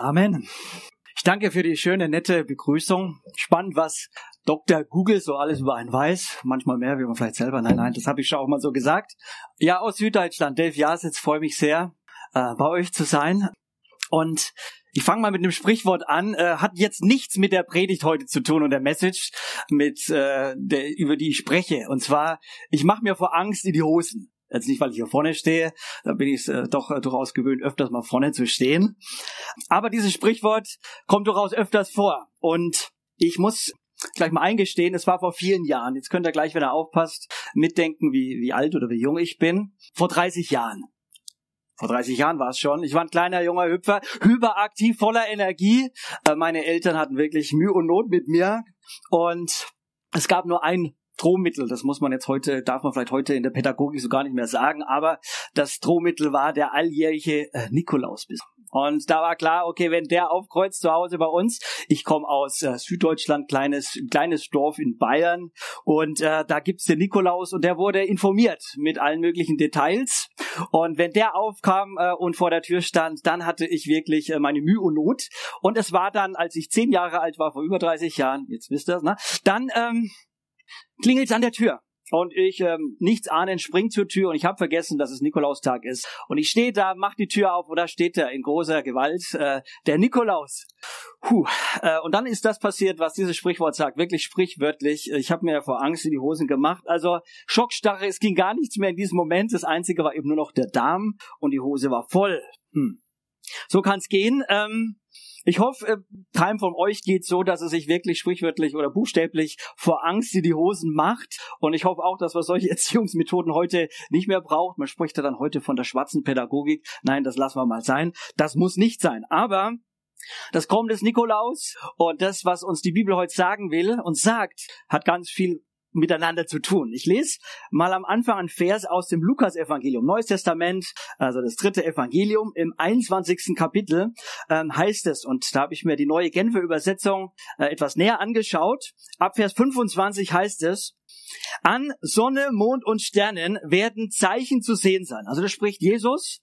Amen. Ich danke für die schöne, nette Begrüßung. Spannend, was Dr. Google so alles über einen weiß. Manchmal mehr, wie man vielleicht selber. Nein, nein, das habe ich schon auch mal so gesagt. Ja, aus Süddeutschland. Dave Jasitz, freue mich sehr, äh, bei euch zu sein. Und ich fange mal mit einem Sprichwort an. Äh, hat jetzt nichts mit der Predigt heute zu tun und der Message, mit äh, der, über die ich spreche. Und zwar, ich mache mir vor Angst in die Hosen. Jetzt nicht, weil ich hier vorne stehe, da bin ich äh, doch äh, durchaus gewöhnt, öfters mal vorne zu stehen. Aber dieses Sprichwort kommt durchaus öfters vor. Und ich muss gleich mal eingestehen, es war vor vielen Jahren. Jetzt könnt ihr gleich, wenn ihr aufpasst, mitdenken, wie, wie alt oder wie jung ich bin. Vor 30 Jahren. Vor 30 Jahren war es schon. Ich war ein kleiner junger Hüpfer, hyperaktiv, voller Energie. Äh, meine Eltern hatten wirklich Mühe und Not mit mir. Und es gab nur ein Drohmittel, das muss man jetzt heute, darf man vielleicht heute in der Pädagogik so gar nicht mehr sagen, aber das Drohmittel war der alljährige äh, Nikolausbiss. Und da war klar, okay, wenn der aufkreuzt zu Hause bei uns, ich komme aus äh, Süddeutschland, kleines kleines Dorf in Bayern und äh, da gibt's den Nikolaus und der wurde informiert mit allen möglichen Details. Und wenn der aufkam äh, und vor der Tür stand, dann hatte ich wirklich äh, meine Mühe und Not. Und es war dann, als ich zehn Jahre alt war, vor über 30 Jahren, jetzt wisst ihr ne, dann ähm, klingelt's an der Tür. Und ich, ähm, nichts ahnen, spring zur Tür und ich habe vergessen, dass es Nikolaustag ist. Und ich stehe da, mach die Tür auf und da steht er in großer Gewalt, äh, der Nikolaus. Puh. Äh, und dann ist das passiert, was dieses Sprichwort sagt, wirklich sprichwörtlich. Ich habe mir vor Angst in die Hosen gemacht. Also Schockstarre, es ging gar nichts mehr in diesem Moment. Das Einzige war eben nur noch der Darm und die Hose war voll. Hm. So kann's gehen. Ähm, ich hoffe, äh, keinem von euch geht so, dass er sich wirklich sprichwörtlich oder buchstäblich vor Angst in die Hosen macht. Und ich hoffe auch, dass man solche Erziehungsmethoden heute nicht mehr braucht. Man spricht ja dann heute von der schwarzen Pädagogik. Nein, das lassen wir mal sein. Das muss nicht sein. Aber das Kommen des Nikolaus und das, was uns die Bibel heute sagen will und sagt, hat ganz viel miteinander zu tun. Ich lese mal am Anfang ein Vers aus dem Lukas-Evangelium, Neues Testament, also das dritte Evangelium. Im 21. Kapitel ähm, heißt es, und da habe ich mir die neue Genfer Übersetzung äh, etwas näher angeschaut. Ab Vers 25 heißt es, an Sonne, Mond und Sternen werden Zeichen zu sehen sein. Also das spricht Jesus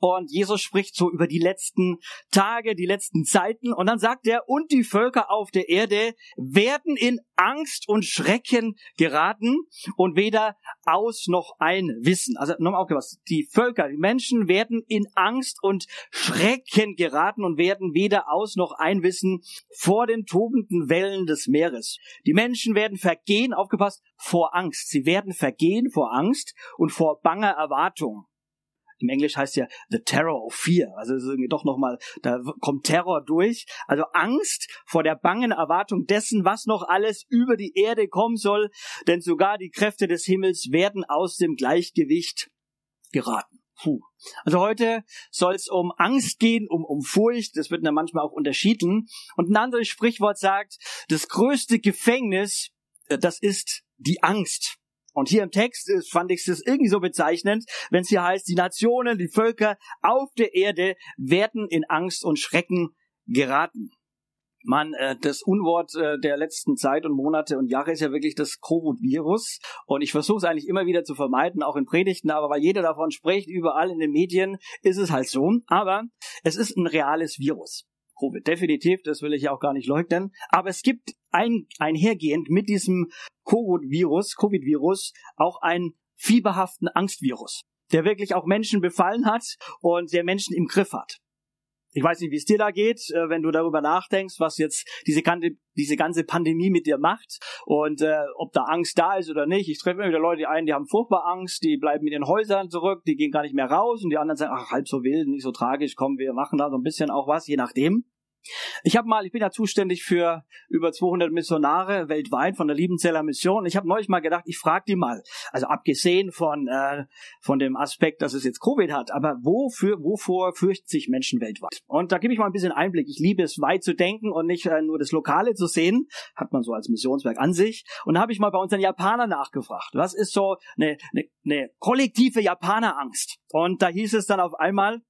und Jesus spricht so über die letzten Tage, die letzten Zeiten und dann sagt er, und die Völker auf der Erde werden in Angst und Schrecken geraten und weder aus noch ein wissen. Also nochmal aufgepasst, die Völker, die Menschen werden in Angst und Schrecken geraten und werden weder aus noch ein wissen vor den tobenden Wellen des Meeres. Die Menschen werden vergehen, aufgepasst, vor Angst. Sie werden vergehen vor Angst und vor banger Erwartung. Im Englisch heißt ja the terror of fear. Also ist irgendwie doch nochmal, da kommt Terror durch. Also Angst vor der bangen Erwartung dessen, was noch alles über die Erde kommen soll. Denn sogar die Kräfte des Himmels werden aus dem Gleichgewicht geraten. Puh. Also heute soll es um Angst gehen, um, um Furcht. Das wird dann manchmal auch unterschieden. Und ein anderes Sprichwort sagt, das größte Gefängnis, das ist die Angst. Und hier im Text fand ich es irgendwie so bezeichnend, wenn es hier heißt, die Nationen, die Völker auf der Erde werden in Angst und Schrecken geraten. Man, äh, das Unwort äh, der letzten Zeit und Monate und Jahre ist ja wirklich das Covid-Virus. Und ich versuche es eigentlich immer wieder zu vermeiden, auch in Predigten, aber weil jeder davon spricht, überall in den Medien, ist es halt so. Aber es ist ein reales Virus. Covid. Definitiv, das will ich ja auch gar nicht leugnen. Aber es gibt ein, einhergehend mit diesem Covid-Virus, Covid-Virus, auch einen fieberhaften Angstvirus, der wirklich auch Menschen befallen hat und der Menschen im Griff hat. Ich weiß nicht, wie es dir da geht, äh, wenn du darüber nachdenkst, was jetzt diese ganze, diese ganze Pandemie mit dir macht und äh, ob da Angst da ist oder nicht. Ich treffe immer wieder Leute ein, die haben furchtbar Angst, die bleiben in ihren Häusern zurück, die gehen gar nicht mehr raus und die anderen sagen, ach, halb so wild, nicht so tragisch, komm, wir machen da so ein bisschen auch was, je nachdem. Ich habe mal, ich bin ja zuständig für über 200 Missionare weltweit von der Liebenzeller Mission. Ich habe neulich mal gedacht, ich frage die mal, also abgesehen von äh, von dem Aspekt, dass es jetzt Covid hat, aber wofür wovor fürchten sich Menschen weltweit? Und da gebe ich mal ein bisschen Einblick. Ich liebe es, weit zu denken und nicht äh, nur das Lokale zu sehen, hat man so als Missionswerk an sich. Und da habe ich mal bei unseren Japanern nachgefragt, was ist so eine, eine, eine kollektive Japanerangst? Und da hieß es dann auf einmal,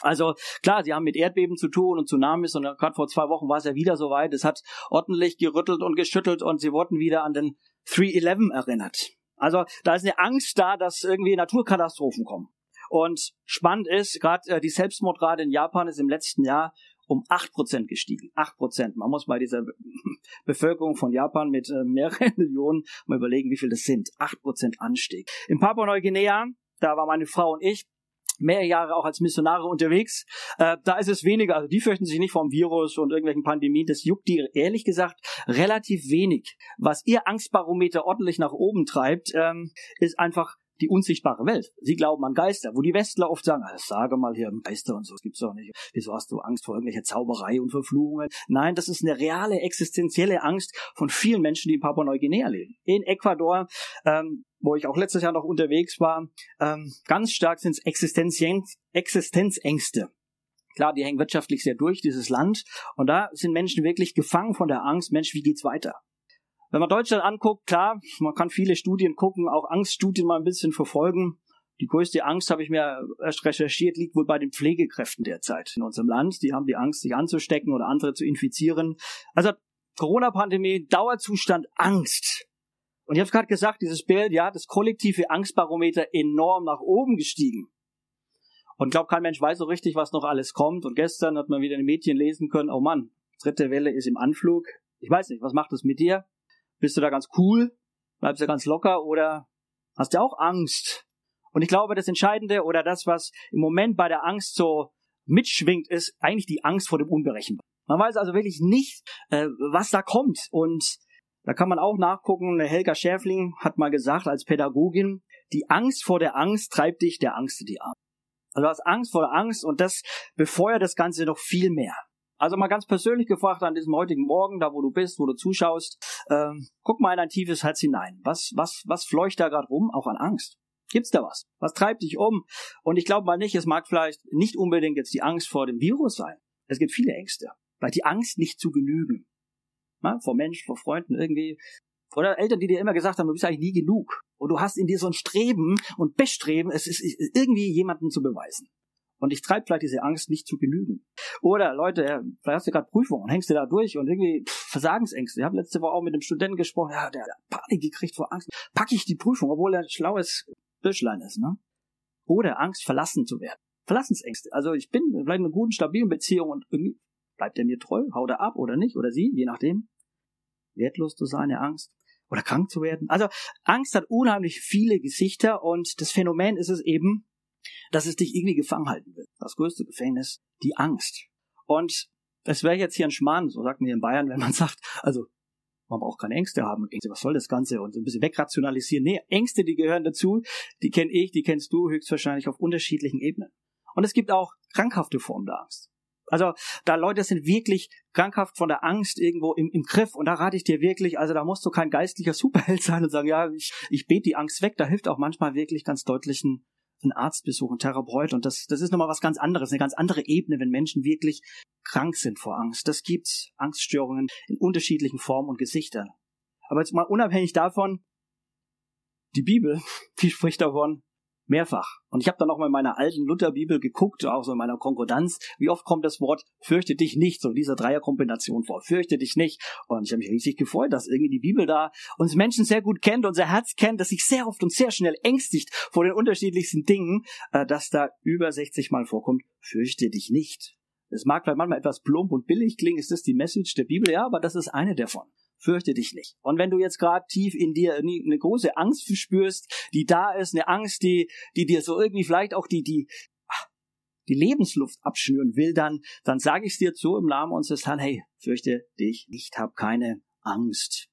also klar, sie haben mit Erdbeben zu tun und Tsunamis und gerade vor zwei Wochen war es ja wieder soweit. Es hat ordentlich gerüttelt und geschüttelt und sie wurden wieder an den 3-11 erinnert. Also da ist eine Angst da, dass irgendwie Naturkatastrophen kommen. Und spannend ist, gerade äh, die Selbstmordrate in Japan ist im letzten Jahr um acht Prozent gestiegen. Acht Prozent. Man muss bei dieser Bevölkerung von Japan mit äh, mehreren Millionen mal überlegen, wie viel das sind. Acht Prozent Anstieg. In Papua-Neuguinea, da war meine Frau und ich, mehr Jahre auch als Missionare unterwegs. Äh, da ist es weniger, also die fürchten sich nicht vom Virus und irgendwelchen Pandemien. Das juckt die ehrlich gesagt relativ wenig. Was ihr Angstbarometer ordentlich nach oben treibt, ähm, ist einfach die unsichtbare Welt. Sie glauben an Geister, wo die Westler oft sagen, also sage mal hier Geister und so, das gibt's doch nicht. Wieso hast du Angst vor irgendwelcher Zauberei und Verfluchungen? Nein, das ist eine reale, existenzielle Angst von vielen Menschen, die in Papua-Neuguinea leben. In Ecuador, ähm, wo ich auch letztes Jahr noch unterwegs war, ähm, ganz stark sind es Existenzängste. Klar, die hängen wirtschaftlich sehr durch, dieses Land. Und da sind Menschen wirklich gefangen von der Angst, Mensch, wie geht's weiter? Wenn man Deutschland anguckt, klar, man kann viele Studien gucken, auch Angststudien mal ein bisschen verfolgen. Die größte Angst, habe ich mir erst recherchiert, liegt wohl bei den Pflegekräften derzeit in unserem Land. Die haben die Angst, sich anzustecken oder andere zu infizieren. Also Corona-Pandemie, Dauerzustand, Angst. Und ich habe gerade gesagt, dieses Bild, ja, das kollektive Angstbarometer enorm nach oben gestiegen. Und glaube, kein Mensch weiß so richtig, was noch alles kommt. Und gestern hat man wieder in den Medien lesen können, oh Mann, dritte Welle ist im Anflug. Ich weiß nicht, was macht das mit dir? Bist du da ganz cool? Bleibst du ganz locker oder hast du auch Angst? Und ich glaube, das Entscheidende oder das, was im Moment bei der Angst so mitschwingt, ist eigentlich die Angst vor dem Unberechenbaren. Man weiß also wirklich nicht, äh, was da kommt. Und da kann man auch nachgucken. Helga Schäfling hat mal gesagt als Pädagogin, die Angst vor der Angst treibt dich der Angst in die Arme. Also du hast Angst vor der Angst und das befeuert das Ganze noch viel mehr. Also mal ganz persönlich gefragt an diesem heutigen Morgen, da wo du bist, wo du zuschaust, ähm, guck mal in dein tiefes Herz hinein. Was, was, was fleucht da gerade rum, auch an Angst? Gibt's da was? Was treibt dich um? Und ich glaube mal nicht, es mag vielleicht nicht unbedingt jetzt die Angst vor dem Virus sein. Es gibt viele Ängste. Vielleicht die Angst nicht zu genügen. Na, vor Menschen, vor Freunden irgendwie. Oder Eltern, die dir immer gesagt haben, du bist eigentlich nie genug. Und du hast in dir so ein Streben und Bestreben, es ist irgendwie jemanden zu beweisen. Und ich treibe vielleicht diese Angst nicht zu genügen. Oder Leute, vielleicht hast du gerade Prüfungen und hängst du da durch und irgendwie pff, Versagensängste. Ich habe letzte Woche auch mit einem Studenten gesprochen, ja, der hat Panik gekriegt vor Angst. Packe ich die Prüfung, obwohl er ein schlaues Büschlein ist, ne? Oder Angst, verlassen zu werden. Verlassensängste. Also ich bin vielleicht in einer guten, stabilen Beziehung und irgendwie bleibt er mir treu, haut er ab oder nicht, oder sie, je nachdem. Wertlos zu sein, der Angst. Oder krank zu werden. Also Angst hat unheimlich viele Gesichter und das Phänomen ist es eben, dass es dich irgendwie gefangen halten will. Das größte Gefängnis, die Angst. Und es wäre jetzt hier ein Schmarrn, so sagt man hier in Bayern, wenn man sagt, also man braucht keine Ängste haben und Ängste, was soll das Ganze und so ein bisschen wegrationalisieren. Nee, Ängste, die gehören dazu, die kenne ich, die kennst du höchstwahrscheinlich auf unterschiedlichen Ebenen. Und es gibt auch krankhafte Formen der Angst. Also da Leute sind wirklich krankhaft von der Angst irgendwo im, im Griff und da rate ich dir wirklich, also da musst du kein geistlicher Superheld sein und sagen, ja, ich, ich bete die Angst weg. Da hilft auch manchmal wirklich ganz deutlichen einen Arztbesuch, einen Therapeut. Und das, das ist nochmal was ganz anderes, eine ganz andere Ebene, wenn Menschen wirklich krank sind vor Angst. Das gibt's Angststörungen in unterschiedlichen Formen und Gesichtern. Aber jetzt mal unabhängig davon, die Bibel, die spricht davon, Mehrfach. Und ich habe dann auch mal in meiner alten Lutherbibel geguckt, auch so in meiner Konkordanz, wie oft kommt das Wort fürchte dich nicht, so dieser Dreierkombination vor, fürchte dich nicht. Und ich habe mich riesig gefreut, dass irgendwie die Bibel da uns Menschen sehr gut kennt, unser Herz kennt, dass sich sehr oft und sehr schnell ängstigt vor den unterschiedlichsten Dingen, äh, dass da über 60 Mal vorkommt, fürchte dich nicht. Es mag vielleicht manchmal etwas plump und billig klingen, ist das die Message der Bibel? Ja, aber das ist eine davon fürchte dich nicht. Und wenn du jetzt gerade tief in dir eine große Angst verspürst, die da ist, eine Angst, die, die dir so irgendwie vielleicht auch die, die, die Lebensluft abschnüren will, dann, dann sage ich es dir zu im Namen unseres Herrn, hey, fürchte dich nicht, hab keine Angst.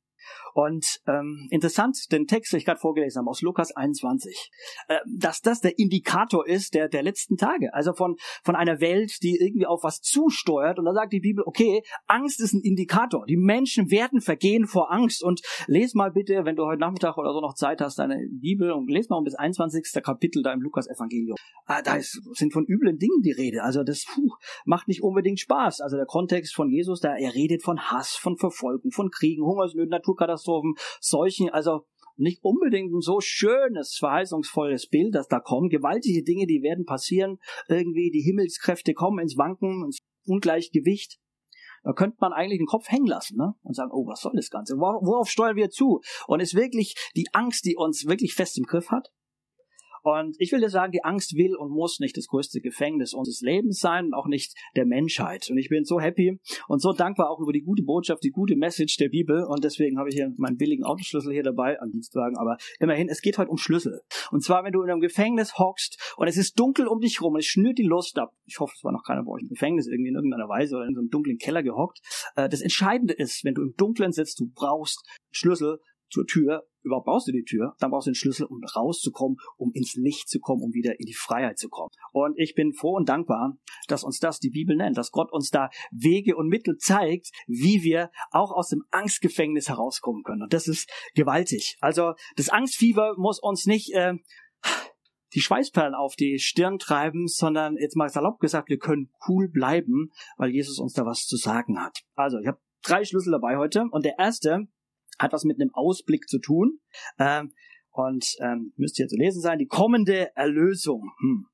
Und ähm, interessant, den Text, den ich gerade vorgelesen habe, aus Lukas 21, äh, dass das der Indikator ist der, der letzten Tage. Also von, von einer Welt, die irgendwie auf was zusteuert. Und da sagt die Bibel, okay, Angst ist ein Indikator. Die Menschen werden vergehen vor Angst. Und les mal bitte, wenn du heute Nachmittag oder so noch Zeit hast, deine Bibel und les mal um bis 21. Kapitel da im Lukas-Evangelium. Ah, da ist, sind von üblen Dingen die Rede. Also das puh, macht nicht unbedingt Spaß. Also der Kontext von Jesus, da er redet von Hass, von Verfolgung, von Kriegen, Hungersnöten, Naturkatastrophen, Seuchen. Also nicht unbedingt ein so schönes, verheißungsvolles Bild, das da kommt. Gewaltige Dinge, die werden passieren. Irgendwie die Himmelskräfte kommen ins Wanken, ins Ungleichgewicht. Da könnte man eigentlich den Kopf hängen lassen ne? und sagen, oh, was soll das Ganze? Worauf steuern wir zu? Und ist wirklich die Angst, die uns wirklich fest im Griff hat? Und ich will dir sagen, die Angst will und muss nicht das größte Gefängnis unseres Lebens sein und auch nicht der Menschheit. Und ich bin so happy und so dankbar auch über die gute Botschaft, die gute Message der Bibel. Und deswegen habe ich hier meinen billigen Autoschlüssel hier dabei an Dienstwagen. Aber immerhin, es geht heute um Schlüssel. Und zwar, wenn du in einem Gefängnis hockst und es ist dunkel um dich rum und es schnürt die Lust ab. Ich hoffe, es war noch keiner bei euch im Gefängnis irgendwie in irgendeiner Weise oder in so einem dunklen Keller gehockt. Äh, das Entscheidende ist, wenn du im Dunkeln sitzt, du brauchst Schlüssel zur Tür. Überhaupt brauchst du die Tür, dann brauchst du den Schlüssel, um rauszukommen, um ins Licht zu kommen, um wieder in die Freiheit zu kommen. Und ich bin froh und dankbar, dass uns das die Bibel nennt, dass Gott uns da Wege und Mittel zeigt, wie wir auch aus dem Angstgefängnis herauskommen können. Und das ist gewaltig. Also das Angstfieber muss uns nicht äh, die Schweißperlen auf die Stirn treiben, sondern jetzt mal salopp gesagt, wir können cool bleiben, weil Jesus uns da was zu sagen hat. Also ich habe drei Schlüssel dabei heute und der erste hat was mit einem Ausblick zu tun. Ähm, und ähm, müsste hier zu lesen sein, die kommende Erlösung. Hm.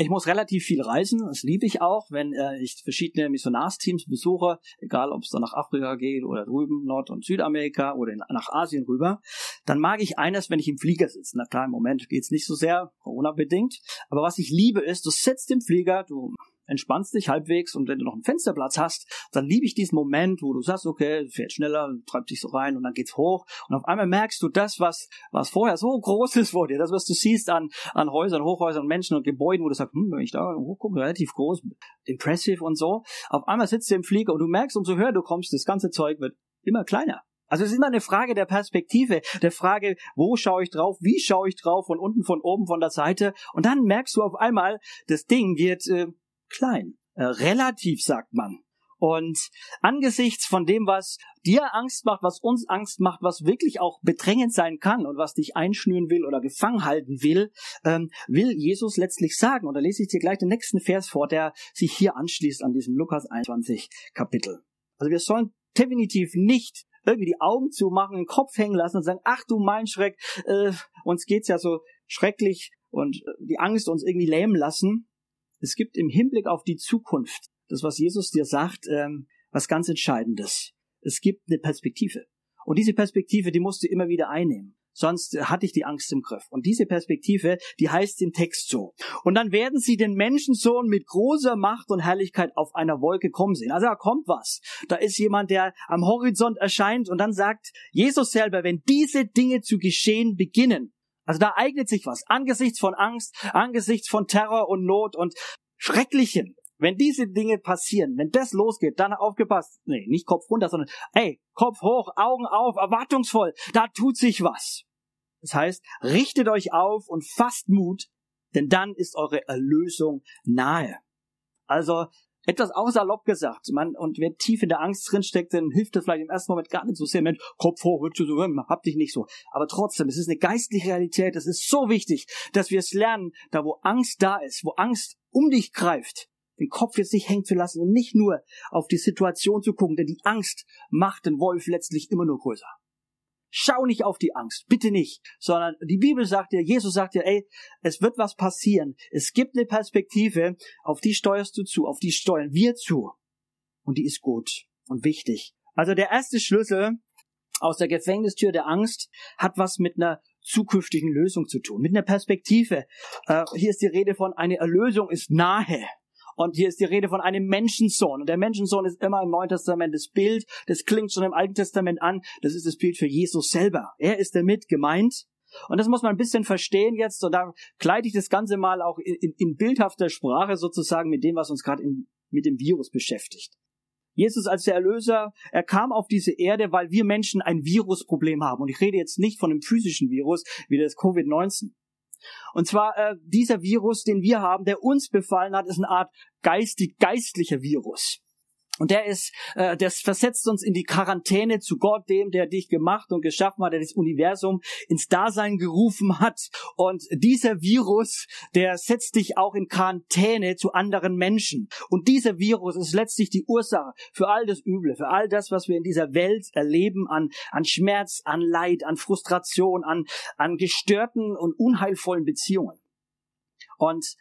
Ich muss relativ viel reisen, das liebe ich auch, wenn äh, ich verschiedene Missionarsteams besuche, egal ob es dann nach Afrika geht oder drüben Nord- und Südamerika oder in, nach Asien rüber, dann mag ich eines, wenn ich im Flieger sitze. Na klar, im Moment geht's nicht so sehr, Corona-bedingt, aber was ich liebe ist, du sitzt im Flieger, du entspannst dich halbwegs und wenn du noch einen Fensterplatz hast, dann liebe ich diesen Moment, wo du sagst, okay, fährt schneller, treibt dich so rein und dann geht's hoch und auf einmal merkst du das, was, was vorher so groß ist vor dir, das, was du siehst an, an Häusern, Hochhäusern, Menschen und Gebäuden, wo du sagst, hm, wenn ich da hochgucke, relativ groß, impressive und so, auf einmal sitzt du im Flieger und du merkst, umso höher du kommst, das ganze Zeug wird immer kleiner. Also es ist immer eine Frage der Perspektive, der Frage, wo schaue ich drauf, wie schaue ich drauf, von unten, von oben, von der Seite. Und dann merkst du auf einmal, das Ding wird äh, klein. Äh, relativ sagt man. Und angesichts von dem, was dir Angst macht, was uns Angst macht, was wirklich auch bedrängend sein kann und was dich einschnüren will oder gefangen halten will, ähm, will Jesus letztlich sagen. Und da lese ich dir gleich den nächsten Vers vor, der sich hier anschließt an diesem Lukas 21 Kapitel. Also wir sollen definitiv nicht irgendwie die Augen zumachen, den Kopf hängen lassen und sagen, ach du mein Schreck, äh, uns geht's ja so schrecklich und äh, die Angst uns irgendwie lähmen lassen, es gibt im Hinblick auf die Zukunft, das, was Jesus dir sagt, ähm, was ganz Entscheidendes. Es gibt eine Perspektive. Und diese Perspektive, die musst du immer wieder einnehmen. Sonst hatte ich die Angst im Griff. Und diese Perspektive, die heißt im Text so. Und dann werden sie den Menschensohn mit großer Macht und Herrlichkeit auf einer Wolke kommen sehen. Also da kommt was. Da ist jemand, der am Horizont erscheint und dann sagt Jesus selber, wenn diese Dinge zu geschehen beginnen, also da eignet sich was. Angesichts von Angst, angesichts von Terror und Not und Schrecklichem. Wenn diese Dinge passieren, wenn das losgeht, dann aufgepasst. Nee, nicht Kopf runter, sondern ey, Kopf hoch, Augen auf, erwartungsvoll. Da tut sich was. Das heißt, richtet euch auf und fasst Mut, denn dann ist eure Erlösung nahe. Also etwas auch salopp gesagt. Man, und wer tief in der Angst drinsteckt, dann hilft das vielleicht im ersten Moment gar nicht so sehr. Mensch, Kopf hoch, so, hab dich nicht so. Aber trotzdem, es ist eine geistliche Realität. Es ist so wichtig, dass wir es lernen, da wo Angst da ist, wo Angst um dich greift, den Kopf jetzt nicht hängen zu lassen und nicht nur auf die Situation zu gucken, denn die Angst macht den Wolf letztlich immer nur größer. Schau nicht auf die Angst, bitte nicht, sondern die Bibel sagt dir, Jesus sagt dir, ey, es wird was passieren. Es gibt eine Perspektive, auf die steuerst du zu, auf die steuern wir zu. Und die ist gut und wichtig. Also der erste Schlüssel aus der Gefängnistür der Angst hat was mit einer zukünftigen Lösung zu tun, mit einer Perspektive. Äh, hier ist die Rede von eine Erlösung ist nahe. Und hier ist die Rede von einem Menschensohn. Und der Menschensohn ist immer im Neuen Testament das Bild. Das klingt schon im Alten Testament an. Das ist das Bild für Jesus selber. Er ist damit gemeint. Und das muss man ein bisschen verstehen jetzt. Und da kleide ich das Ganze mal auch in, in, bildhafter Sprache sozusagen mit dem, was uns gerade mit dem Virus beschäftigt. Jesus als der Erlöser, er kam auf diese Erde, weil wir Menschen ein Virusproblem haben. Und ich rede jetzt nicht von einem physischen Virus wie das Covid-19. Und zwar äh, dieser Virus, den wir haben, der uns befallen hat, ist eine Art geistig geistlicher Virus. Und der ist, äh, das versetzt uns in die Quarantäne zu Gott, dem, der dich gemacht und geschaffen hat, der das Universum ins Dasein gerufen hat. Und dieser Virus, der setzt dich auch in Quarantäne zu anderen Menschen. Und dieser Virus ist letztlich die Ursache für all das Üble, für all das, was wir in dieser Welt erleben an, an Schmerz, an Leid, an Frustration, an, an gestörten und unheilvollen Beziehungen. Und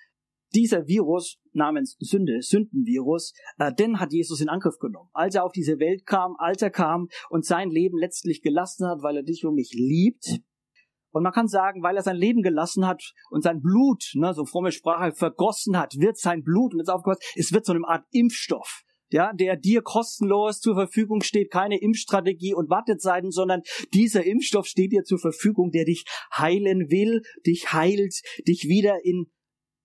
dieser Virus namens Sünde, Sündenvirus, äh, den hat Jesus in Angriff genommen. Als er auf diese Welt kam, als er kam und sein Leben letztlich gelassen hat, weil er dich und mich liebt. Und man kann sagen, weil er sein Leben gelassen hat und sein Blut, ne, so fromme Sprache, vergossen hat, wird sein Blut, und jetzt aufgepasst, es wird so eine Art Impfstoff ja, der dir kostenlos zur Verfügung steht, keine Impfstrategie und Wartezeiten, sondern dieser Impfstoff steht dir zur Verfügung, der dich heilen will, dich heilt, dich wieder in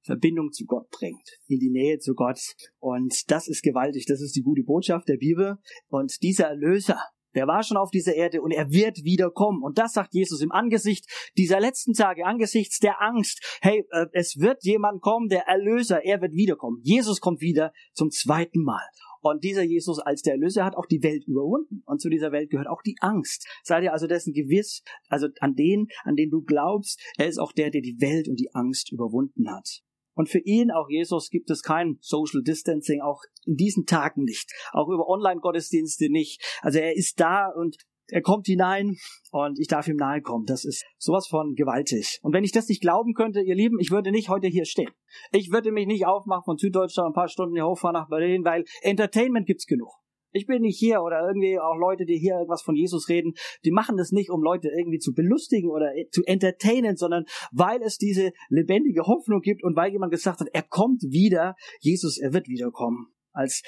Verbindung zu Gott bringt, in die Nähe zu Gott. Und das ist gewaltig. Das ist die gute Botschaft der Bibel. Und dieser Erlöser, der war schon auf dieser Erde und er wird wiederkommen. Und das sagt Jesus im Angesicht dieser letzten Tage, angesichts der Angst. Hey, äh, es wird jemand kommen, der Erlöser, er wird wiederkommen. Jesus kommt wieder zum zweiten Mal. Und dieser Jesus als der Erlöser hat auch die Welt überwunden. Und zu dieser Welt gehört auch die Angst. Sei dir also dessen gewiss, also an den, an den du glaubst, er ist auch der, der die Welt und die Angst überwunden hat. Und für ihn, auch Jesus, gibt es kein Social Distancing, auch in diesen Tagen nicht. Auch über Online-Gottesdienste nicht. Also er ist da und er kommt hinein und ich darf ihm nahe kommen. Das ist sowas von gewaltig. Und wenn ich das nicht glauben könnte, ihr Lieben, ich würde nicht heute hier stehen. Ich würde mich nicht aufmachen von Süddeutschland ein paar Stunden hier hochfahren nach Berlin, weil Entertainment gibt's genug. Ich bin nicht hier oder irgendwie auch Leute, die hier irgendwas von Jesus reden, die machen das nicht, um Leute irgendwie zu belustigen oder zu entertainen, sondern weil es diese lebendige Hoffnung gibt und weil jemand gesagt hat, er kommt wieder, Jesus, er wird wiederkommen. Als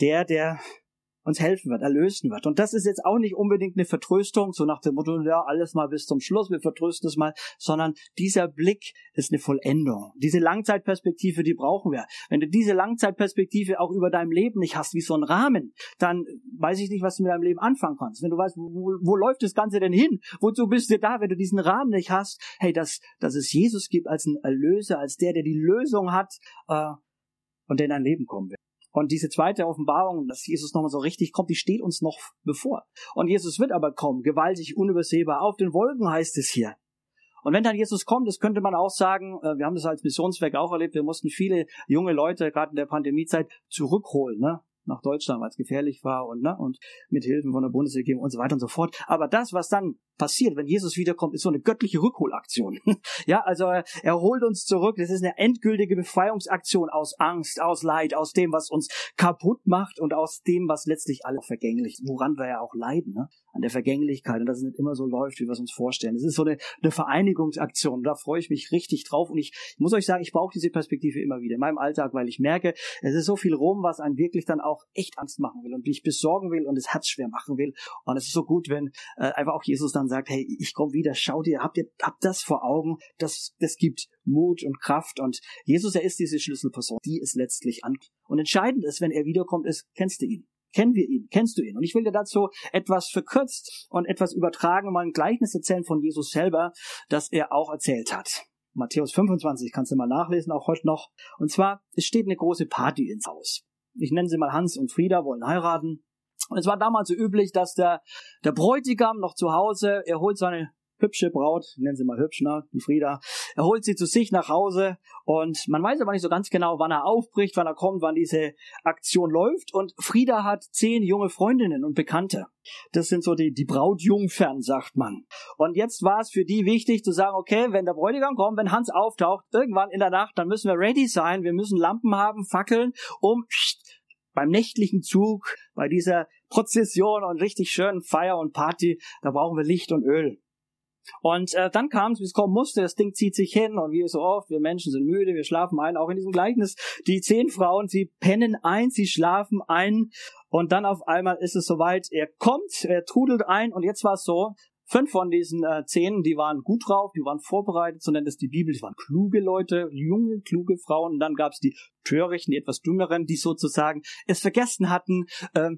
der, der uns helfen wird, erlösen wird. Und das ist jetzt auch nicht unbedingt eine Vertröstung, so nach dem Motto, ja, alles mal bis zum Schluss, wir vertrösten es mal, sondern dieser Blick ist eine Vollendung. Diese Langzeitperspektive, die brauchen wir. Wenn du diese Langzeitperspektive auch über deinem Leben nicht hast, wie so ein Rahmen, dann weiß ich nicht, was du mit deinem Leben anfangen kannst. Wenn du weißt, wo, wo läuft das Ganze denn hin? Wozu bist du da, wenn du diesen Rahmen nicht hast? Hey, dass, dass es Jesus gibt als ein Erlöser, als der, der die Lösung hat äh, und der in dein Leben kommen wird. Und diese zweite Offenbarung, dass Jesus nochmal so richtig kommt, die steht uns noch bevor. Und Jesus wird aber kommen, gewaltig, unübersehbar. Auf den Wolken heißt es hier. Und wenn dann Jesus kommt, das könnte man auch sagen, äh, wir haben das als Missionswerk auch erlebt, wir mussten viele junge Leute, gerade in der Pandemiezeit, zurückholen. Ne? nach Deutschland, weil es gefährlich war und, ne, und mit Hilfen von der Bundesregierung und so weiter und so fort. Aber das, was dann passiert, wenn Jesus wiederkommt, ist so eine göttliche Rückholaktion. ja, also er holt uns zurück. Das ist eine endgültige Befreiungsaktion aus Angst, aus Leid, aus dem, was uns kaputt macht und aus dem, was letztlich alle vergänglich, woran wir ja auch leiden, ne? an der Vergänglichkeit und dass es nicht immer so läuft, wie wir es uns vorstellen. Es ist so eine, eine Vereinigungsaktion. Da freue ich mich richtig drauf und ich, ich muss euch sagen, ich brauche diese Perspektive immer wieder in meinem Alltag, weil ich merke, es ist so viel rum, was einen wirklich dann auch echt Angst machen will und dich besorgen will und das Herz schwer machen will. Und es ist so gut, wenn äh, einfach auch Jesus dann sagt, hey, ich komme wieder, schau dir, habt ihr, habt das vor Augen, das, das gibt Mut und Kraft und Jesus, er ist diese Schlüsselperson, die es letztlich an. Und entscheidend ist, wenn er wiederkommt, ist, kennst du ihn? Kennen wir ihn? Kennst du ihn? Und ich will dir dazu etwas verkürzt und etwas übertragen und mal ein Gleichnis erzählen von Jesus selber, das er auch erzählt hat. Matthäus 25 kannst du mal nachlesen, auch heute noch. Und zwar, es steht eine große Party ins Haus. Ich nenne sie mal Hans und Frieda, wollen heiraten. Und es war damals so üblich, dass der, der Bräutigam noch zu Hause, er holt seine hübsche Braut, nennen sie mal hübsch, ne, die Frieda. Er holt sie zu sich nach Hause und man weiß aber nicht so ganz genau, wann er aufbricht, wann er kommt, wann diese Aktion läuft. Und Frieda hat zehn junge Freundinnen und Bekannte. Das sind so die, die Brautjungfern, sagt man. Und jetzt war es für die wichtig zu sagen, okay, wenn der Bräutigam kommt, wenn Hans auftaucht, irgendwann in der Nacht, dann müssen wir ready sein, wir müssen Lampen haben, Fackeln, um beim nächtlichen Zug, bei dieser Prozession und richtig schönen Feier und Party, da brauchen wir Licht und Öl. Und äh, dann kam es, wie es kommen musste, das Ding zieht sich hin und wie so oft, wir Menschen sind müde, wir schlafen ein, auch in diesem Gleichnis, die zehn Frauen, sie pennen ein, sie schlafen ein und dann auf einmal ist es soweit, er kommt, er trudelt ein und jetzt war es so, Fünf von diesen äh, zehn, die waren gut drauf, die waren vorbereitet, so nennt es die Bibel, die waren kluge Leute, junge, kluge Frauen. Und dann gab es die törichten, die etwas dümmeren, die sozusagen es vergessen hatten, äh,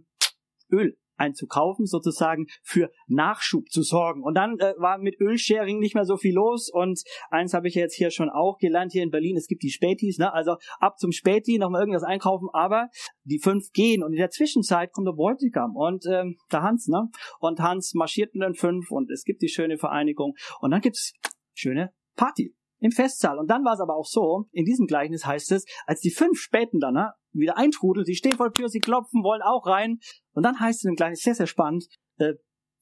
Öl einzukaufen, sozusagen für Nachschub zu sorgen. Und dann äh, war mit Ölsharing nicht mehr so viel los. Und eins habe ich jetzt hier schon auch gelernt hier in Berlin, es gibt die Spätis, ne? also ab zum Späti nochmal irgendwas einkaufen, aber die fünf gehen. Und in der Zwischenzeit kommt der Bräutigam und ähm, der Hans, ne? Und Hans marschiert mit den fünf und es gibt die schöne Vereinigung. Und dann gibt's schöne Party im Festsaal. Und dann war es aber auch so, in diesem Gleichnis heißt es, als die fünf Späten dann ne, wieder eintrudeln, sie stehen vor der Tür, sie klopfen, wollen auch rein. Und dann heißt es im Gleichnis sehr, sehr spannend, äh,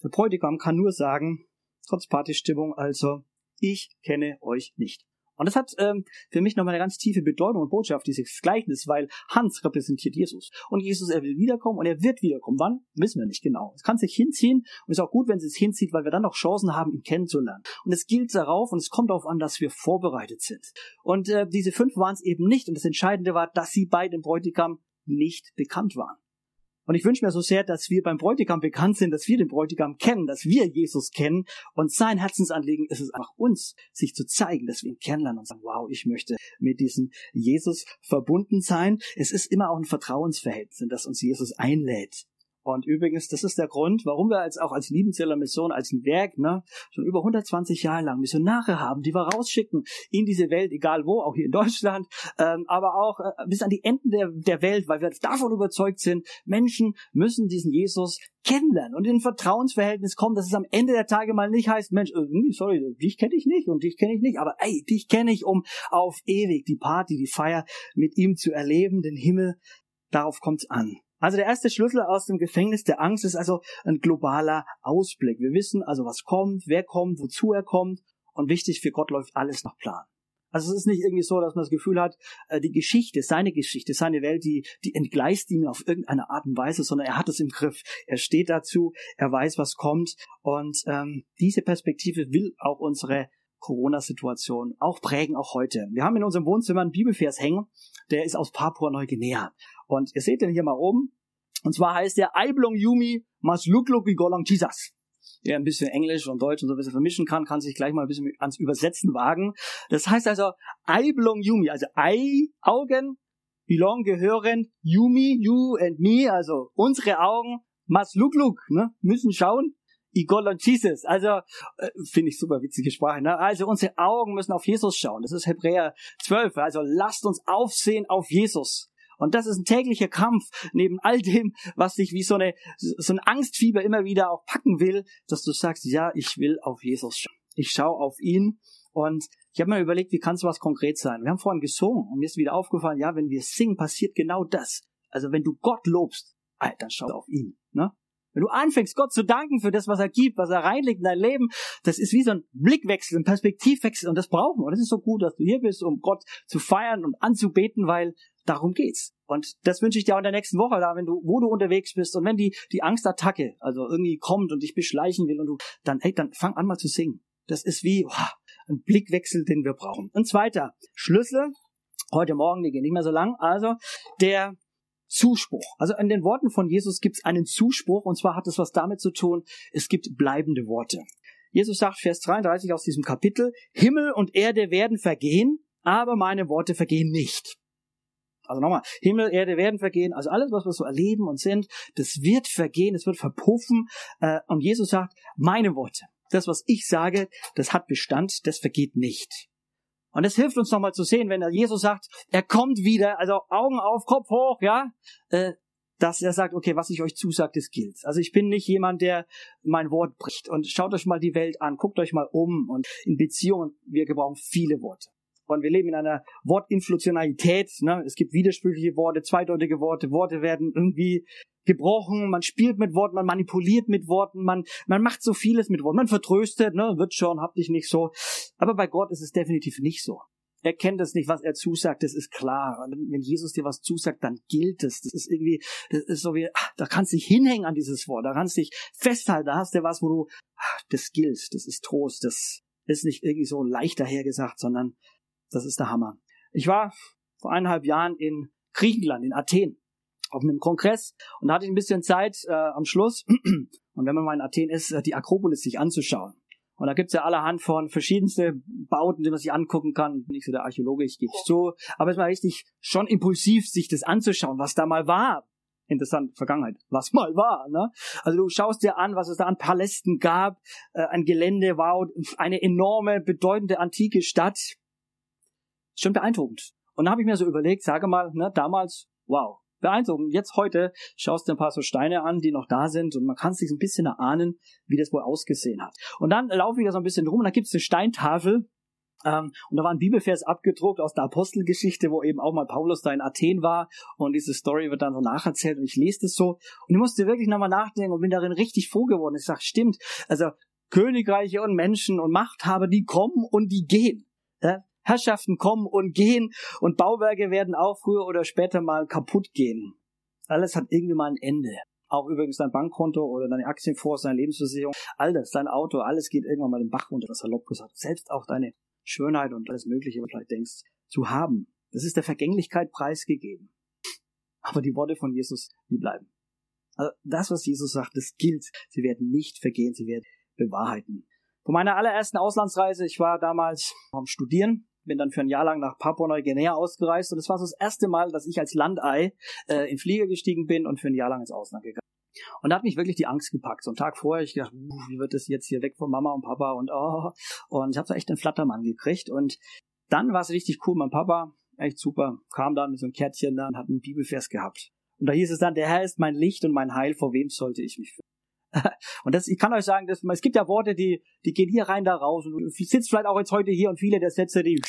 der Bräutigam kann nur sagen, trotz Partystimmung, also, ich kenne euch nicht. Und das hat ähm, für mich nochmal eine ganz tiefe Bedeutung und Botschaft, dieses Gleichnis, weil Hans repräsentiert Jesus. Und Jesus, er will wiederkommen und er wird wiederkommen. Wann? Wissen wir nicht genau. Es kann sich hinziehen und ist auch gut, wenn es hinzieht, weil wir dann noch Chancen haben, ihn kennenzulernen. Und es gilt darauf und es kommt darauf an, dass wir vorbereitet sind. Und äh, diese fünf waren es eben nicht. Und das Entscheidende war, dass sie bei dem Bräutigam nicht bekannt waren. Und ich wünsche mir so sehr, dass wir beim Bräutigam bekannt sind, dass wir den Bräutigam kennen, dass wir Jesus kennen. Und sein Herzensanliegen ist es einfach uns, sich zu zeigen, dass wir ihn kennenlernen und sagen, wow, ich möchte mit diesem Jesus verbunden sein. Es ist immer auch ein Vertrauensverhältnis, in das uns Jesus einlädt. Und übrigens, das ist der Grund, warum wir als auch als Liebenzeller Mission, als ein Werk, ne, schon über 120 Jahre lang Missionare haben, die wir rausschicken in diese Welt, egal wo, auch hier in Deutschland, ähm, aber auch äh, bis an die Enden der, der Welt, weil wir davon überzeugt sind, Menschen müssen diesen Jesus kennenlernen und in ein Vertrauensverhältnis kommen, dass es am Ende der Tage mal nicht heißt, Mensch, äh, sorry, dich kenne ich nicht und dich kenne ich nicht, aber ey, dich kenne ich, um auf ewig die Party, die Feier mit ihm zu erleben, den Himmel, darauf kommt's an. Also der erste Schlüssel aus dem Gefängnis der Angst ist also ein globaler Ausblick. Wir wissen also, was kommt, wer kommt, wozu er kommt. Und wichtig, für Gott läuft alles nach Plan. Also es ist nicht irgendwie so, dass man das Gefühl hat, äh, die Geschichte, seine Geschichte, seine Welt, die, die entgleist ihm auf irgendeine Art und Weise, sondern er hat es im Griff. Er steht dazu, er weiß, was kommt. Und ähm, diese Perspektive will auch unsere Corona-Situation auch prägen, auch heute. Wir haben in unserem Wohnzimmer einen Bibelvers hängen, der ist aus Papua-Neuguinea. Und ihr seht den hier mal oben. Und zwar heißt der Aiblong Yumi Maslukluk Golong Jesus. Der ein bisschen Englisch und Deutsch und so ein bisschen vermischen kann, kann sich gleich mal ein bisschen ans Übersetzen wagen. Das heißt also Aiblong Yumi, also Ei, Augen, belong, gehören, Yumi, you and me, also unsere Augen, Maslukluk, ne, müssen schauen, Igor und Jesus. Also äh, finde ich super witzige Sprache. Ne? Also unsere Augen müssen auf Jesus schauen. Das ist Hebräer 12. Also lasst uns aufsehen auf Jesus. Und das ist ein täglicher Kampf neben all dem, was dich wie so eine so ein Angstfieber immer wieder auch packen will, dass du sagst, ja, ich will auf Jesus schauen. Ich schaue auf ihn und ich habe mir überlegt, wie kann es was konkret sein? Wir haben vorhin gesungen und mir ist wieder aufgefallen, ja, wenn wir singen, passiert genau das. Also wenn du Gott lobst, dann schau auf ihn. Ne? Wenn du anfängst, Gott zu danken für das, was er gibt, was er reinlegt in dein Leben, das ist wie so ein Blickwechsel, ein Perspektivwechsel und das brauchen wir. Und es ist so gut, dass du hier bist, um Gott zu feiern und anzubeten, weil darum geht's. Und das wünsche ich dir auch in der nächsten Woche da, wenn du, wo du unterwegs bist und wenn die, die Angstattacke, also irgendwie kommt und dich beschleichen will und du, dann, hey, dann fang an mal zu singen. Das ist wie, wow, ein Blickwechsel, den wir brauchen. Ein zweiter Schlüssel, heute Morgen, die gehen nicht mehr so lang, also der Zuspruch. Also in den Worten von Jesus gibt es einen Zuspruch und zwar hat es was damit zu tun, es gibt bleibende Worte. Jesus sagt, Vers 33 aus diesem Kapitel, Himmel und Erde werden vergehen, aber meine Worte vergehen nicht. Also nochmal, Himmel, Erde werden vergehen, also alles, was wir so erleben und sind, das wird vergehen, es wird verpuffen. Äh, und Jesus sagt, meine Worte, das, was ich sage, das hat Bestand, das vergeht nicht. Und es hilft uns nochmal zu sehen, wenn Jesus sagt, er kommt wieder, also Augen auf, Kopf hoch, ja, äh, dass er sagt, okay, was ich euch zusage, das gilt. Also ich bin nicht jemand, der mein Wort bricht. Und schaut euch mal die Welt an, guckt euch mal um. Und in Beziehungen, wir gebrauchen viele Worte. Und wir leben in einer Wortinflationalität. Ne? Es gibt widersprüchliche Worte, zweideutige Worte. Worte werden irgendwie gebrochen, man spielt mit Worten, man manipuliert mit Worten, man, man macht so vieles mit Worten, man vertröstet, ne, wird schon, hab dich nicht so. Aber bei Gott ist es definitiv nicht so. Er kennt es nicht, was er zusagt, das ist klar. Wenn Jesus dir was zusagt, dann gilt es. Das ist irgendwie, das ist so wie, ach, da kannst du dich hinhängen an dieses Wort, da kannst du dich festhalten, da hast du was, wo du, ach, das gilt, das ist Trost, das ist nicht irgendwie so leicht dahergesagt, sondern das ist der Hammer. Ich war vor eineinhalb Jahren in Griechenland, in Athen auf einem Kongress und da hatte ich ein bisschen Zeit äh, am Schluss und wenn man mal in Athen ist, die Akropolis sich anzuschauen. Und da gibt's ja allerhand von verschiedenste Bauten, die man sich angucken kann. Ich bin nicht so der Archäologe, ich gebe zu. Aber es war richtig schon impulsiv, sich das anzuschauen, was da mal war. Interessant, Vergangenheit, was mal war. Ne? Also du schaust dir an, was es da an Palästen gab, äh, ein Gelände, wow, eine enorme, bedeutende antike Stadt. Schon beeindruckend. Und da habe ich mir so überlegt, sage mal, ne, damals, wow, beeindruckend. Jetzt heute schaust du ein paar so Steine an, die noch da sind und man kann sich ein bisschen erahnen, wie das wohl ausgesehen hat. Und dann laufe ich da so ein bisschen rum und da gibt es eine Steintafel ähm, und da war ein Bibelvers abgedruckt aus der Apostelgeschichte, wo eben auch mal Paulus da in Athen war und diese Story wird dann so nacherzählt und ich lese das so und ich musste wirklich nochmal nachdenken und bin darin richtig froh geworden. Ich sage, stimmt, also Königreiche und Menschen und Machthaber, die kommen und die gehen. Ja? Herrschaften kommen und gehen und Bauwerke werden auch früher oder später mal kaputt gehen. Alles hat irgendwie mal ein Ende. Auch übrigens dein Bankkonto oder deine Aktienfonds, deine Lebensversicherung, all das, dein Auto, alles geht irgendwann mal den Bach runter, das salopp gesagt. Selbst auch deine Schönheit und alles Mögliche, was du vielleicht denkst, zu haben. Das ist der Vergänglichkeit preisgegeben. Aber die Worte von Jesus, die bleiben. Also das, was Jesus sagt, das gilt. Sie werden nicht vergehen, sie werden bewahrheiten. Von meiner allerersten Auslandsreise, ich war damals am Studieren, bin dann für ein Jahr lang nach Papua-Neuguinea ausgereist und es war so das erste Mal, dass ich als Landei äh, in Flieger gestiegen bin und für ein Jahr lang ins Ausland gegangen. Und da hat mich wirklich die Angst gepackt. So einen Tag vorher, ich dachte, wie wird das jetzt hier weg von Mama und Papa und oh. Und ich habe so echt einen Flattermann gekriegt. Und dann war es richtig cool. Mein Papa, echt super, kam dann mit so einem Kärtchen da und hat einen Bibelvers gehabt. Und da hieß es dann, der Herr ist mein Licht und mein Heil, vor wem sollte ich mich fühlen? und das, ich kann euch sagen, dass, es gibt ja Worte, die, die gehen hier rein, da raus. Und du sitzt vielleicht auch jetzt heute hier und viele der Sätze, die,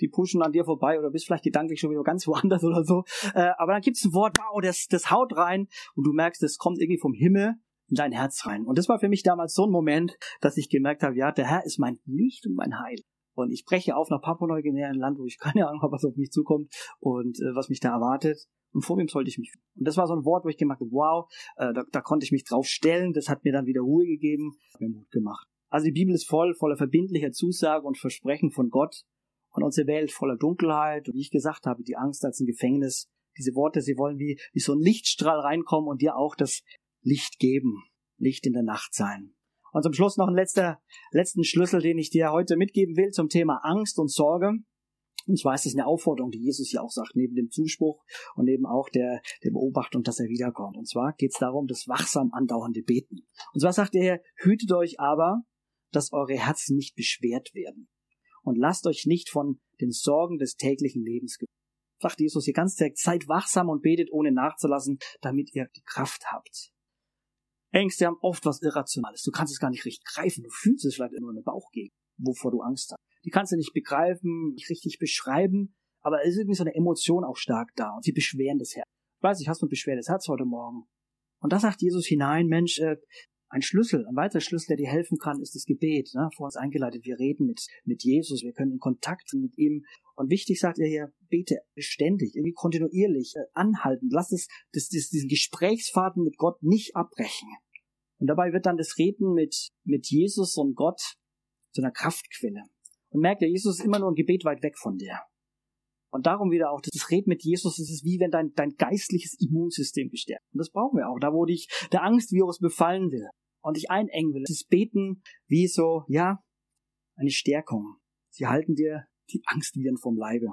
die pushen an dir vorbei oder bist vielleicht gedanklich schon wieder ganz woanders oder so. Äh, aber dann gibt es ein Wort, wow, das, das haut rein und du merkst, das kommt irgendwie vom Himmel in dein Herz rein. Und das war für mich damals so ein Moment, dass ich gemerkt habe, ja, der Herr ist mein Licht und mein Heil. Und ich breche auf nach Papua-Neuguinea, ein Land, wo ich keine Ahnung habe, was auf mich zukommt und äh, was mich da erwartet. Und vor wem sollte ich mich? Und das war so ein Wort, wo ich gemerkt habe, wow, äh, da, da konnte ich mich drauf stellen. Das hat mir dann wieder Ruhe gegeben, hat mir Mut gemacht. Also die Bibel ist voll, voller verbindlicher Zusagen und Versprechen von Gott. Und unsere Welt voller Dunkelheit. Und wie ich gesagt habe, die Angst als ein Gefängnis. Diese Worte, sie wollen wie, wie so ein Lichtstrahl reinkommen und dir auch das Licht geben. Licht in der Nacht sein. Und zum Schluss noch ein letzter, letzten Schlüssel, den ich dir heute mitgeben will zum Thema Angst und Sorge. Und das ist eine Aufforderung, die Jesus hier auch sagt, neben dem Zuspruch und neben auch der, der Beobachtung, dass er wiederkommt. Und zwar geht es darum, das wachsam andauernde Beten. Und zwar sagt er, hütet euch aber, dass eure Herzen nicht beschwert werden. Und lasst euch nicht von den Sorgen des täglichen Lebens Sagt Jesus hier ganz direkt, seid wachsam und betet ohne nachzulassen, damit ihr die Kraft habt. Ängste haben oft was Irrationales. Du kannst es gar nicht richtig greifen. Du fühlst es vielleicht nur in der Bauchgegend, wovor du Angst hast die kannst du nicht begreifen, nicht richtig beschreiben, aber es ist irgendwie so eine Emotion auch stark da und sie beschweren das Herz. Weiß, ich hast du ein beschwertes Herz heute Morgen. Und da sagt Jesus hinein, Mensch, äh, ein Schlüssel, ein weiterer Schlüssel, der dir helfen kann, ist das Gebet. Ne? Vor uns eingeleitet, wir reden mit, mit Jesus, wir können in Kontakt mit ihm. Und wichtig sagt er hier, bete beständig, irgendwie kontinuierlich, äh, anhalten. Lass es, das, das, diesen Gesprächsfaden mit Gott nicht abbrechen. Und dabei wird dann das Reden mit, mit Jesus und Gott zu einer Kraftquelle. Und merkt ja, Jesus ist immer nur ein Gebet weit weg von dir. Und darum wieder auch, das Red mit Jesus, das ist wie wenn dein, dein geistliches Immunsystem gestärkt. Und das brauchen wir auch, da wo dich der Angstvirus befallen will und dich einengen will. Das ist Beten wie so, ja, eine Stärkung. Sie halten dir die Angstviren vom Leibe.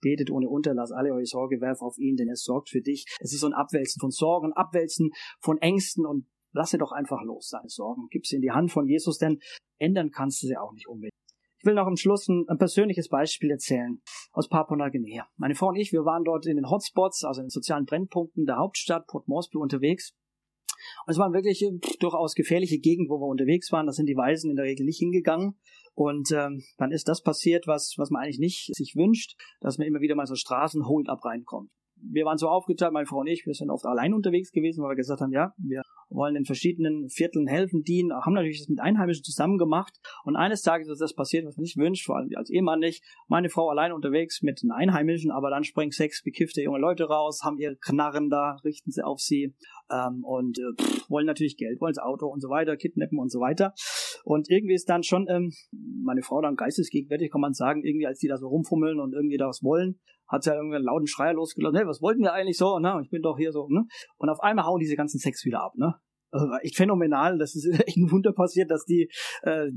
Betet ohne Unterlass alle eure Sorge, werf auf ihn, denn er sorgt für dich. Es ist so ein Abwälzen von Sorgen, Abwälzen von Ängsten und lasse doch einfach los, deine Sorgen. Gib sie in die Hand von Jesus, denn ändern kannst du sie auch nicht unbedingt. Ich will noch am Schluss ein, ein persönliches Beispiel erzählen aus Papua-Neuguinea. Meine Frau und ich, wir waren dort in den Hotspots, also in den sozialen Brennpunkten der Hauptstadt Port Moresby unterwegs. Und es war wirklich äh, durchaus gefährliche Gegend, wo wir unterwegs waren. Da sind die Weisen in der Regel nicht hingegangen. Und ähm, dann ist das passiert, was, was man eigentlich nicht sich wünscht, dass man immer wieder mal so Straßen-Hold-up reinkommt wir waren so aufgeteilt, meine Frau und ich, wir sind oft allein unterwegs gewesen, weil wir gesagt haben, ja, wir wollen in verschiedenen Vierteln helfen, dienen, haben natürlich das mit Einheimischen zusammen gemacht. Und eines Tages ist das passiert, was man nicht wünscht, vor allem als Ehemann nicht. Meine Frau allein unterwegs mit den Einheimischen, aber dann springen sechs bekiffte junge Leute raus, haben ihre Knarren da, richten sie auf sie ähm, und äh, pff, wollen natürlich Geld, wollen das Auto und so weiter, kidnappen und so weiter. Und irgendwie ist dann schon ähm, meine Frau dann geistesgegenwärtig, kann man sagen, irgendwie als die da so rumfummeln und irgendwie da was wollen, hat ja irgendwie einen lauten Schreier losgelassen, hey, was wollten wir eigentlich so? Ne? Ich bin doch hier so, ne? Und auf einmal hauen diese ganzen Sex wieder ab, ne? Also echt phänomenal, das ist echt ein Wunder passiert, dass die, äh,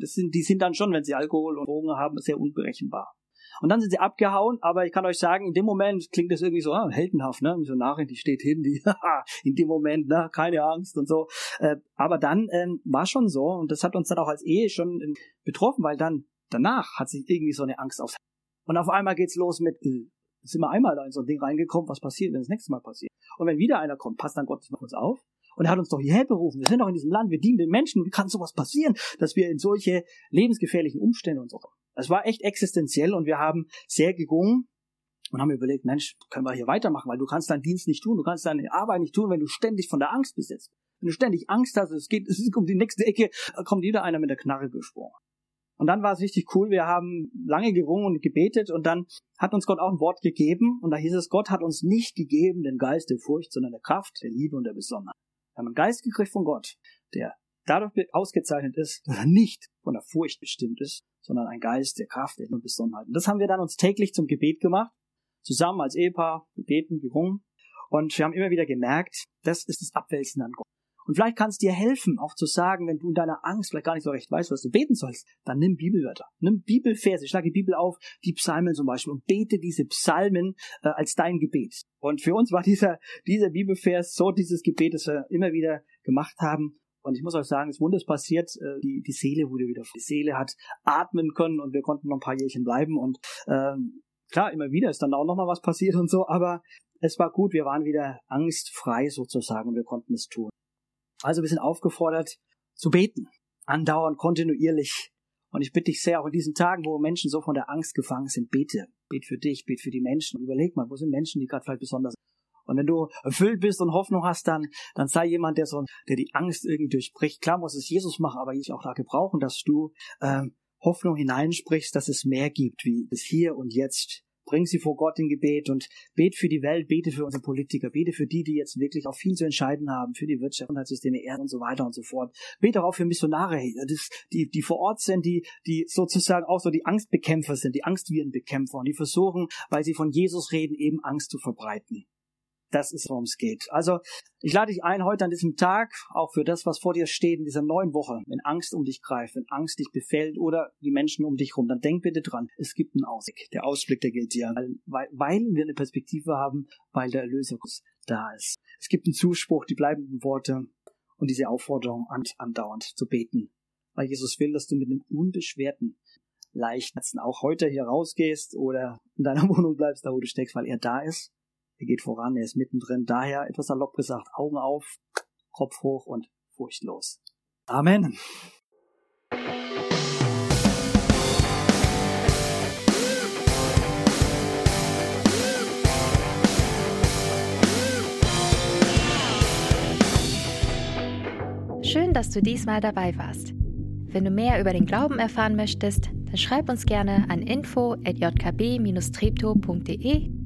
das sind, die sind dann schon, wenn sie Alkohol und Drogen haben, sehr unberechenbar. Und dann sind sie abgehauen, aber ich kann euch sagen, in dem Moment klingt das irgendwie so ah, heldenhaft, ne? So nachher, die steht hin, die in dem Moment, ne, keine Angst und so. Äh, aber dann ähm, war schon so, und das hat uns dann auch als Ehe schon äh, betroffen, weil dann danach hat sich irgendwie so eine Angst aufs Und auf einmal geht's los mit, äh, sind wir einmal da in so ein Ding reingekommen, was passiert, wenn das nächste Mal passiert? Und wenn wieder einer kommt, passt dann Gott auf uns auf. Und er hat uns doch hierher berufen. Wir sind doch in diesem Land, wir dienen den Menschen. Wie kann sowas passieren, dass wir in solche lebensgefährlichen Umstände und so kommen? Es war echt existenziell und wir haben sehr gerungen und haben überlegt, Mensch, können wir hier weitermachen, weil du kannst deinen Dienst nicht tun, du kannst deine Arbeit nicht tun, wenn du ständig von der Angst besitzt. Wenn du ständig Angst hast, es geht, es ist um die nächste Ecke, kommt wieder einer mit der Knarre gesprungen. Und dann war es richtig cool. Wir haben lange gerungen und gebetet und dann hat uns Gott auch ein Wort gegeben. Und da hieß es, Gott hat uns nicht gegeben den Geist der Furcht, sondern der Kraft, der Liebe und der Besonnenheit. Wir haben einen Geist gekriegt von Gott, der dadurch ausgezeichnet ist, dass er nicht von der Furcht bestimmt ist, sondern ein Geist der Kraft und Besonnenheit. Und das haben wir dann uns täglich zum Gebet gemacht, zusammen als Ehepaar, gebeten, gerungen. Und wir haben immer wieder gemerkt, das ist das Abwälzen an Gott. Und vielleicht kann es dir helfen, auch zu sagen, wenn du in deiner Angst vielleicht gar nicht so recht weißt, was du beten sollst, dann nimm Bibelwörter, nimm Bibelverse, schlag die Bibel auf, die Psalmen zum Beispiel und bete diese Psalmen äh, als dein Gebet. Und für uns war dieser, dieser Bibelvers so dieses Gebet, das wir immer wieder gemacht haben. Und ich muss euch sagen, es Wunder ist passiert, äh, die, die Seele wurde wieder, die Seele hat atmen können und wir konnten noch ein paar Jährchen bleiben und ähm, klar, immer wieder ist dann auch noch mal was passiert und so, aber es war gut, wir waren wieder angstfrei sozusagen und wir konnten es tun. Also wir sind aufgefordert zu beten, andauernd, kontinuierlich. Und ich bitte dich sehr, auch in diesen Tagen, wo Menschen so von der Angst gefangen sind, bete. Bet für dich, bet für die Menschen. Überleg mal, wo sind Menschen, die gerade vielleicht besonders und wenn du erfüllt bist und Hoffnung hast, dann, dann sei jemand, der so, der die Angst irgendwie durchbricht. Klar muss es Jesus machen, aber ich auch da gebrauchen, dass du ähm, Hoffnung hineinsprichst, dass es mehr gibt, wie es hier und jetzt bring sie vor Gott in Gebet und bet für die Welt, bete für unsere Politiker, bete für die, die jetzt wirklich auch viel zu entscheiden haben, für die Wirtschaft, Gesundheitssysteme, Erde und so weiter und so fort. Bete auch für Missionare, die, die vor Ort sind, die, die sozusagen auch so die Angstbekämpfer sind, die Angstvirenbekämpfer und die versuchen, weil sie von Jesus reden, eben Angst zu verbreiten. Das ist, worum es geht. Also, ich lade dich ein, heute an diesem Tag, auch für das, was vor dir steht in dieser neuen Woche, wenn Angst um dich greift, wenn Angst dich befällt oder die Menschen um dich rum, dann denk bitte dran, es gibt einen Ausblick. Der Ausblick, der gilt dir, weil, weil wir eine Perspektive haben, weil der Erlöser da ist. Es gibt einen Zuspruch, die bleibenden Worte und diese Aufforderung, andauernd zu beten. Weil Jesus will, dass du mit einem unbeschwerten, leichten Herzen auch heute hier rausgehst oder in deiner Wohnung bleibst, da wo du steckst, weil er da ist er geht voran, er ist mittendrin. Daher etwas salopp gesagt, Augen auf, Kopf hoch und furchtlos. Amen. Schön, dass du diesmal dabei warst. Wenn du mehr über den Glauben erfahren möchtest, dann schreib uns gerne an info@jkb-treptow.de